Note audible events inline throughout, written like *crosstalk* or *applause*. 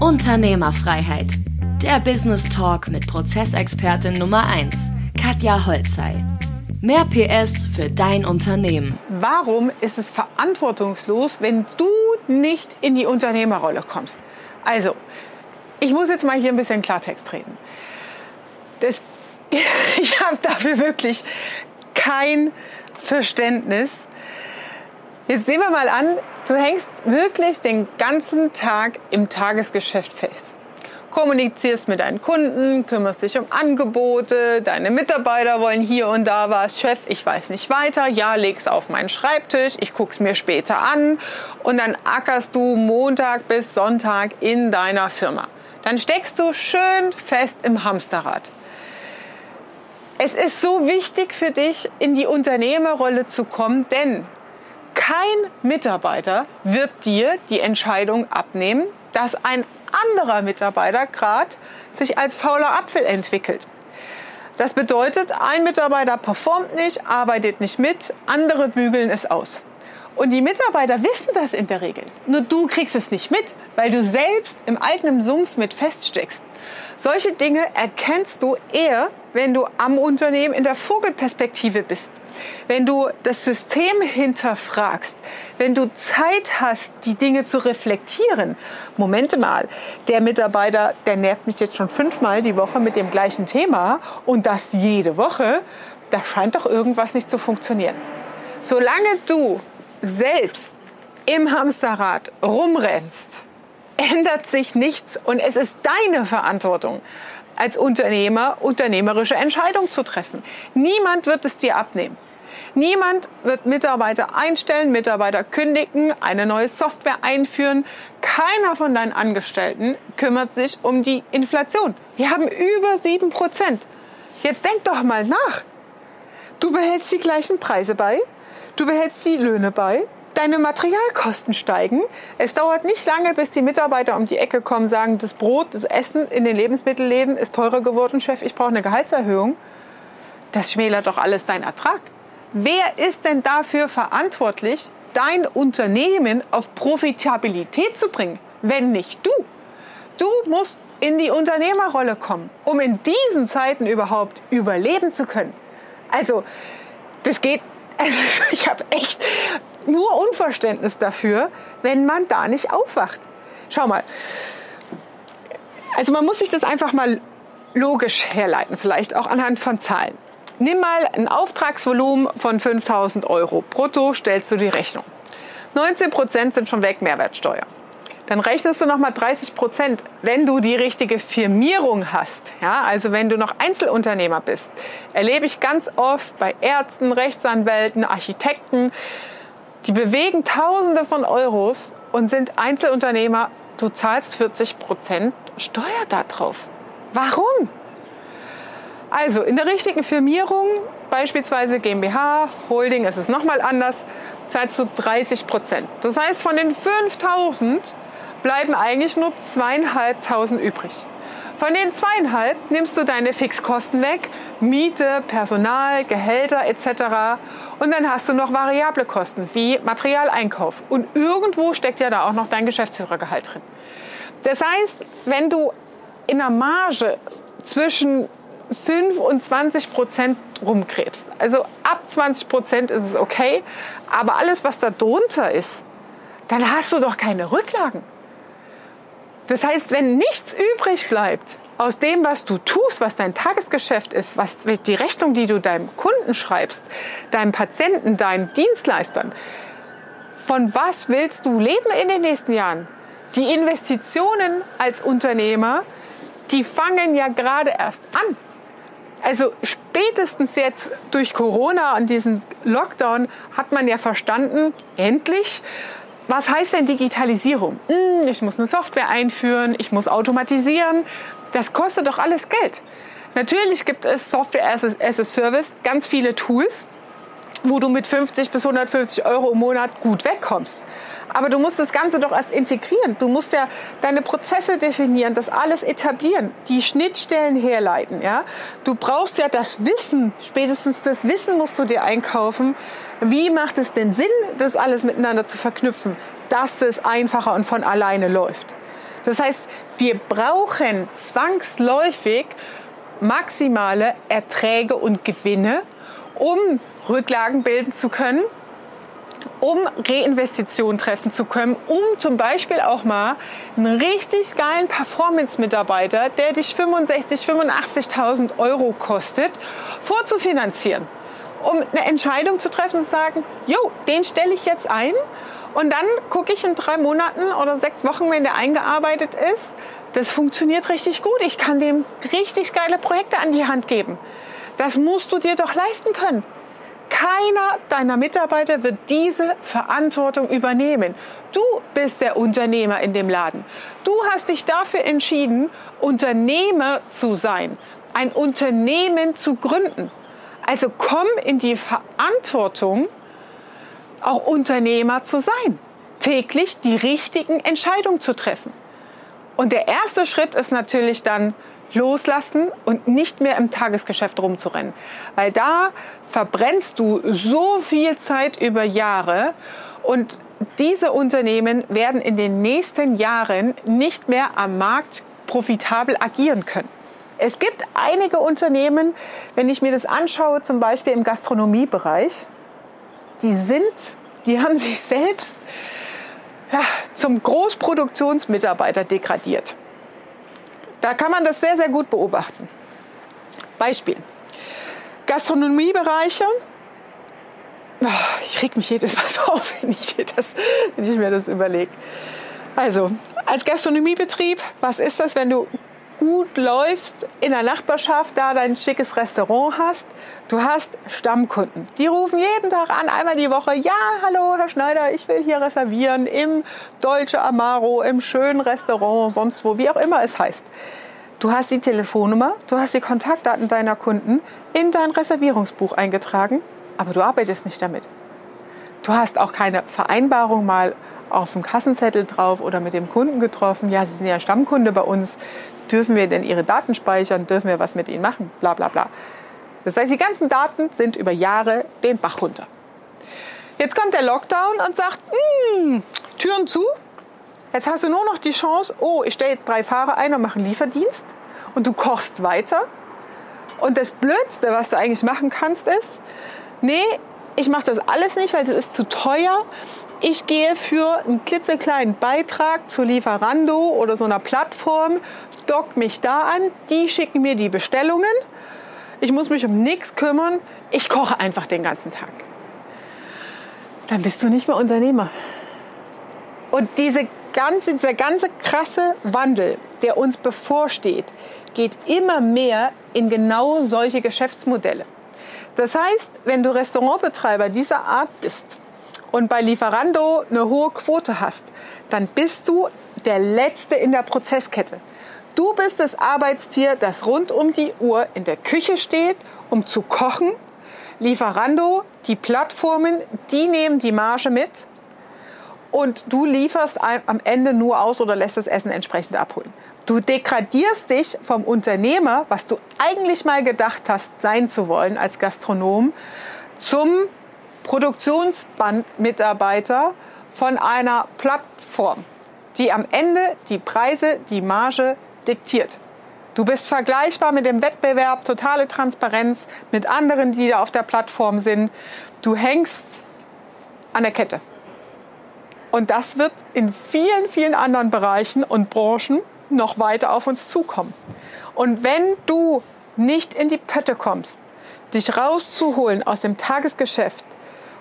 Unternehmerfreiheit. Der Business Talk mit Prozessexpertin Nummer 1, Katja Holzei. Mehr PS für dein Unternehmen. Warum ist es verantwortungslos, wenn du nicht in die Unternehmerrolle kommst? Also, ich muss jetzt mal hier ein bisschen Klartext reden. Das, *laughs* ich habe dafür wirklich kein Verständnis. Jetzt sehen wir mal an, du hängst wirklich den ganzen Tag im Tagesgeschäft fest. Kommunizierst mit deinen Kunden, kümmerst dich um Angebote, deine Mitarbeiter wollen hier und da was, Chef, ich weiß nicht weiter, ja, leg's auf meinen Schreibtisch, ich guck's mir später an. Und dann ackerst du Montag bis Sonntag in deiner Firma. Dann steckst du schön fest im Hamsterrad. Es ist so wichtig für dich, in die Unternehmerrolle zu kommen, denn kein Mitarbeiter wird dir die Entscheidung abnehmen, dass ein anderer Mitarbeiter gerade sich als fauler Apfel entwickelt. Das bedeutet, ein Mitarbeiter performt nicht, arbeitet nicht mit, andere bügeln es aus. Und die Mitarbeiter wissen das in der Regel. Nur du kriegst es nicht mit, weil du selbst im eigenen Sumpf mit feststeckst. Solche Dinge erkennst du eher, wenn du am Unternehmen in der Vogelperspektive bist, wenn du das System hinterfragst, wenn du Zeit hast, die Dinge zu reflektieren. Momente mal, der Mitarbeiter, der nervt mich jetzt schon fünfmal die Woche mit dem gleichen Thema und das jede Woche, da scheint doch irgendwas nicht zu funktionieren. Solange du selbst im Hamsterrad rumrennst, ändert sich nichts und es ist deine Verantwortung als Unternehmer unternehmerische Entscheidungen zu treffen. Niemand wird es dir abnehmen. Niemand wird Mitarbeiter einstellen, Mitarbeiter kündigen, eine neue Software einführen. Keiner von deinen Angestellten kümmert sich um die Inflation. Wir haben über sieben Prozent. Jetzt denk doch mal nach. Du behältst die gleichen Preise bei, du behältst die Löhne bei, deine Materialkosten steigen. Es dauert nicht lange, bis die Mitarbeiter um die Ecke kommen, sagen, das Brot, das Essen in den Lebensmittelläden ist teurer geworden, Chef, ich brauche eine Gehaltserhöhung. Das schmälert doch alles deinen Ertrag. Wer ist denn dafür verantwortlich, dein Unternehmen auf Profitabilität zu bringen, wenn nicht du? Du musst in die Unternehmerrolle kommen, um in diesen Zeiten überhaupt überleben zu können. Also, das geht also *laughs* ich habe echt nur Unverständnis dafür, wenn man da nicht aufwacht. Schau mal. Also man muss sich das einfach mal logisch herleiten, vielleicht auch anhand von Zahlen. Nimm mal ein Auftragsvolumen von 5000 Euro. Brutto stellst du die Rechnung. 19 Prozent sind schon weg Mehrwertsteuer dann rechnest du nochmal 30 Prozent, wenn du die richtige Firmierung hast. Ja, also wenn du noch Einzelunternehmer bist, erlebe ich ganz oft bei Ärzten, Rechtsanwälten, Architekten, die bewegen Tausende von Euros und sind Einzelunternehmer. Du zahlst 40 Prozent Steuer darauf. Warum? Also in der richtigen Firmierung, beispielsweise GmbH, Holding, ist es nochmal anders, zahlst du 30 Prozent. Das heißt, von den 5000 bleiben eigentlich nur zweieinhalbtausend übrig. Von den zweieinhalb nimmst du deine Fixkosten weg, Miete, Personal, Gehälter etc. Und dann hast du noch variable Kosten wie Materialeinkauf. Und irgendwo steckt ja da auch noch dein Geschäftsführergehalt drin. Das heißt, wenn du in der Marge zwischen 5 und 20 Prozent rumkrebst, also ab 20 Prozent ist es okay, aber alles, was da drunter ist, dann hast du doch keine Rücklagen. Das heißt, wenn nichts übrig bleibt aus dem, was du tust, was dein Tagesgeschäft ist, was die Rechnung, die du deinem Kunden schreibst, deinem Patienten, deinen Dienstleistern, von was willst du leben in den nächsten Jahren? Die Investitionen als Unternehmer, die fangen ja gerade erst an. Also spätestens jetzt durch Corona und diesen Lockdown hat man ja verstanden, endlich, was heißt denn Digitalisierung? Hm, ich muss eine Software einführen, ich muss automatisieren. Das kostet doch alles Geld. Natürlich gibt es Software as a, as a Service, ganz viele Tools, wo du mit 50 bis 150 Euro im Monat gut wegkommst. Aber du musst das Ganze doch erst integrieren. Du musst ja deine Prozesse definieren, das alles etablieren, die Schnittstellen herleiten. Ja? Du brauchst ja das Wissen, spätestens das Wissen musst du dir einkaufen. Wie macht es denn Sinn, das alles miteinander zu verknüpfen, dass es einfacher und von alleine läuft? Das heißt, wir brauchen zwangsläufig maximale Erträge und Gewinne, um Rücklagen bilden zu können, um Reinvestitionen treffen zu können, um zum Beispiel auch mal einen richtig geilen Performance-Mitarbeiter, der dich 65.000, 85.000 Euro kostet, vorzufinanzieren. Um eine Entscheidung zu treffen zu sagen, jo, den stelle ich jetzt ein und dann gucke ich in drei Monaten oder sechs Wochen, wenn der eingearbeitet ist, das funktioniert richtig gut. Ich kann dem richtig geile Projekte an die Hand geben. Das musst du dir doch leisten können. Keiner deiner Mitarbeiter wird diese Verantwortung übernehmen. Du bist der Unternehmer in dem Laden. Du hast dich dafür entschieden, Unternehmer zu sein, ein Unternehmen zu gründen. Also komm in die Verantwortung, auch Unternehmer zu sein, täglich die richtigen Entscheidungen zu treffen. Und der erste Schritt ist natürlich dann loslassen und nicht mehr im Tagesgeschäft rumzurennen. Weil da verbrennst du so viel Zeit über Jahre und diese Unternehmen werden in den nächsten Jahren nicht mehr am Markt profitabel agieren können. Es gibt einige Unternehmen, wenn ich mir das anschaue, zum Beispiel im Gastronomiebereich, die sind, die haben sich selbst ja, zum Großproduktionsmitarbeiter degradiert. Da kann man das sehr, sehr gut beobachten. Beispiel. Gastronomiebereiche. Oh, ich reg mich jedes Mal *laughs* auf, wenn ich, das, wenn ich mir das überlege. Also, als Gastronomiebetrieb, was ist das, wenn du gut läufst, in der Nachbarschaft da dein schickes Restaurant hast. Du hast Stammkunden. Die rufen jeden Tag an, einmal die Woche. Ja, hallo, Herr Schneider, ich will hier reservieren im Dolce Amaro, im schönen Restaurant, sonst wo, wie auch immer es heißt. Du hast die Telefonnummer, du hast die Kontaktdaten deiner Kunden in dein Reservierungsbuch eingetragen, aber du arbeitest nicht damit. Du hast auch keine Vereinbarung mal auf dem Kassenzettel drauf oder mit dem Kunden getroffen. Ja, Sie sind ja Stammkunde bei uns dürfen wir denn ihre Daten speichern, dürfen wir was mit ihnen machen, bla bla bla. Das heißt, die ganzen Daten sind über Jahre den Bach runter. Jetzt kommt der Lockdown und sagt, hm, Türen zu, jetzt hast du nur noch die Chance, oh, ich stelle jetzt drei Fahrer ein und mache einen Lieferdienst und du kochst weiter. Und das Blödste, was du eigentlich machen kannst, ist, nee, ich mache das alles nicht, weil das ist zu teuer. Ich gehe für einen klitzekleinen Beitrag zu Lieferando oder so einer Plattform dock mich da an, die schicken mir die Bestellungen. Ich muss mich um nichts kümmern. Ich koche einfach den ganzen Tag. Dann bist du nicht mehr Unternehmer. Und diese ganze, dieser ganze krasse Wandel, der uns bevorsteht, geht immer mehr in genau solche Geschäftsmodelle. Das heißt, wenn du Restaurantbetreiber dieser Art bist und bei Lieferando eine hohe Quote hast, dann bist du der Letzte in der Prozesskette. Du bist das Arbeitstier, das rund um die Uhr in der Küche steht, um zu kochen. Lieferando, die Plattformen, die nehmen die Marge mit und du lieferst am Ende nur aus oder lässt das Essen entsprechend abholen. Du degradierst dich vom Unternehmer, was du eigentlich mal gedacht hast, sein zu wollen als Gastronom, zum Produktionsbandmitarbeiter von einer Plattform, die am Ende die Preise, die Marge diktiert. Du bist vergleichbar mit dem Wettbewerb, totale Transparenz mit anderen, die da auf der Plattform sind. Du hängst an der Kette. Und das wird in vielen, vielen anderen Bereichen und Branchen noch weiter auf uns zukommen. Und wenn du nicht in die Pötte kommst, dich rauszuholen aus dem Tagesgeschäft,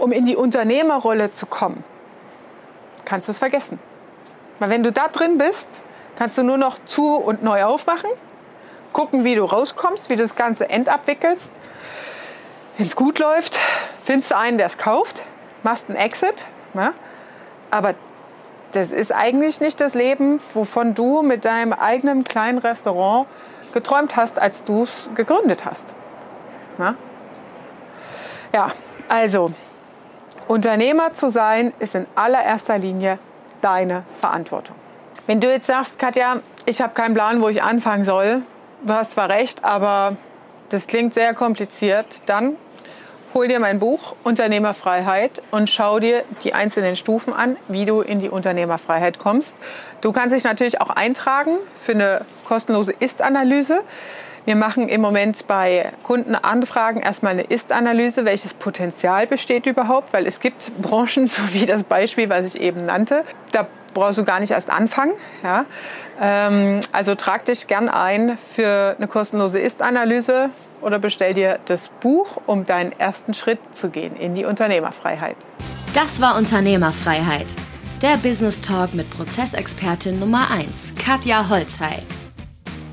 um in die Unternehmerrolle zu kommen, kannst du es vergessen. Weil wenn du da drin bist, kannst du nur noch zu und neu aufmachen, gucken, wie du rauskommst, wie du das Ganze endabwickelst. Wenn es gut läuft, findest du einen, der es kauft, machst einen Exit. Ne? Aber das ist eigentlich nicht das Leben, wovon du mit deinem eigenen kleinen Restaurant geträumt hast, als du es gegründet hast. Ne? Ja, also Unternehmer zu sein, ist in allererster Linie deine Verantwortung. Wenn du jetzt sagst, Katja, ich habe keinen Plan, wo ich anfangen soll, du hast zwar recht, aber das klingt sehr kompliziert, dann hol dir mein Buch Unternehmerfreiheit und schau dir die einzelnen Stufen an, wie du in die Unternehmerfreiheit kommst. Du kannst dich natürlich auch eintragen für eine kostenlose Ist-Analyse. Wir machen im Moment bei Kundenanfragen erstmal eine Ist-Analyse, welches Potenzial besteht überhaupt, weil es gibt Branchen, *laughs* so wie das Beispiel, was ich eben nannte, da brauchst du gar nicht erst anfangen. Ja? Ähm, also trag dich gern ein für eine kostenlose Ist-Analyse oder bestell dir das Buch, um deinen ersten Schritt zu gehen in die Unternehmerfreiheit. Das war Unternehmerfreiheit. Der Business Talk mit Prozessexpertin Nummer 1, Katja Holzhey.